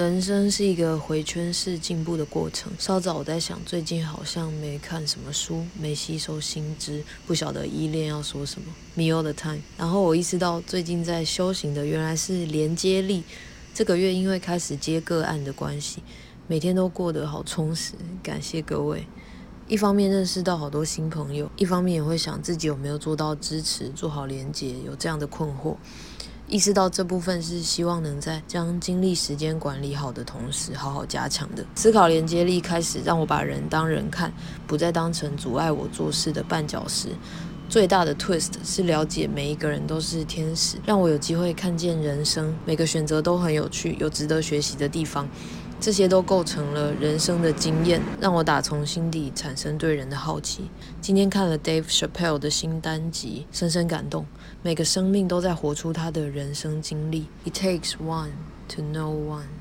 人生是一个回圈式进步的过程。稍早我在想，最近好像没看什么书，没吸收新知，不晓得依恋要说什么。Me all the time。然后我意识到，最近在修行的原来是连接力。这个月因为开始接个案的关系，每天都过得好充实。感谢各位。一方面认识到好多新朋友，一方面也会想自己有没有做到支持、做好连接，有这样的困惑。意识到这部分是希望能在将精力时间管理好的同时，好好加强的。思考连接力开始让我把人当人看，不再当成阻碍我做事的绊脚石。最大的 twist 是了解每一个人都是天使，让我有机会看见人生每个选择都很有趣，有值得学习的地方。这些都构成了人生的经验，让我打从心底产生对人的好奇。今天看了 Dave Chappelle 的新单集，深深感动。每个生命都在活出他的人生经历。It takes one to know one。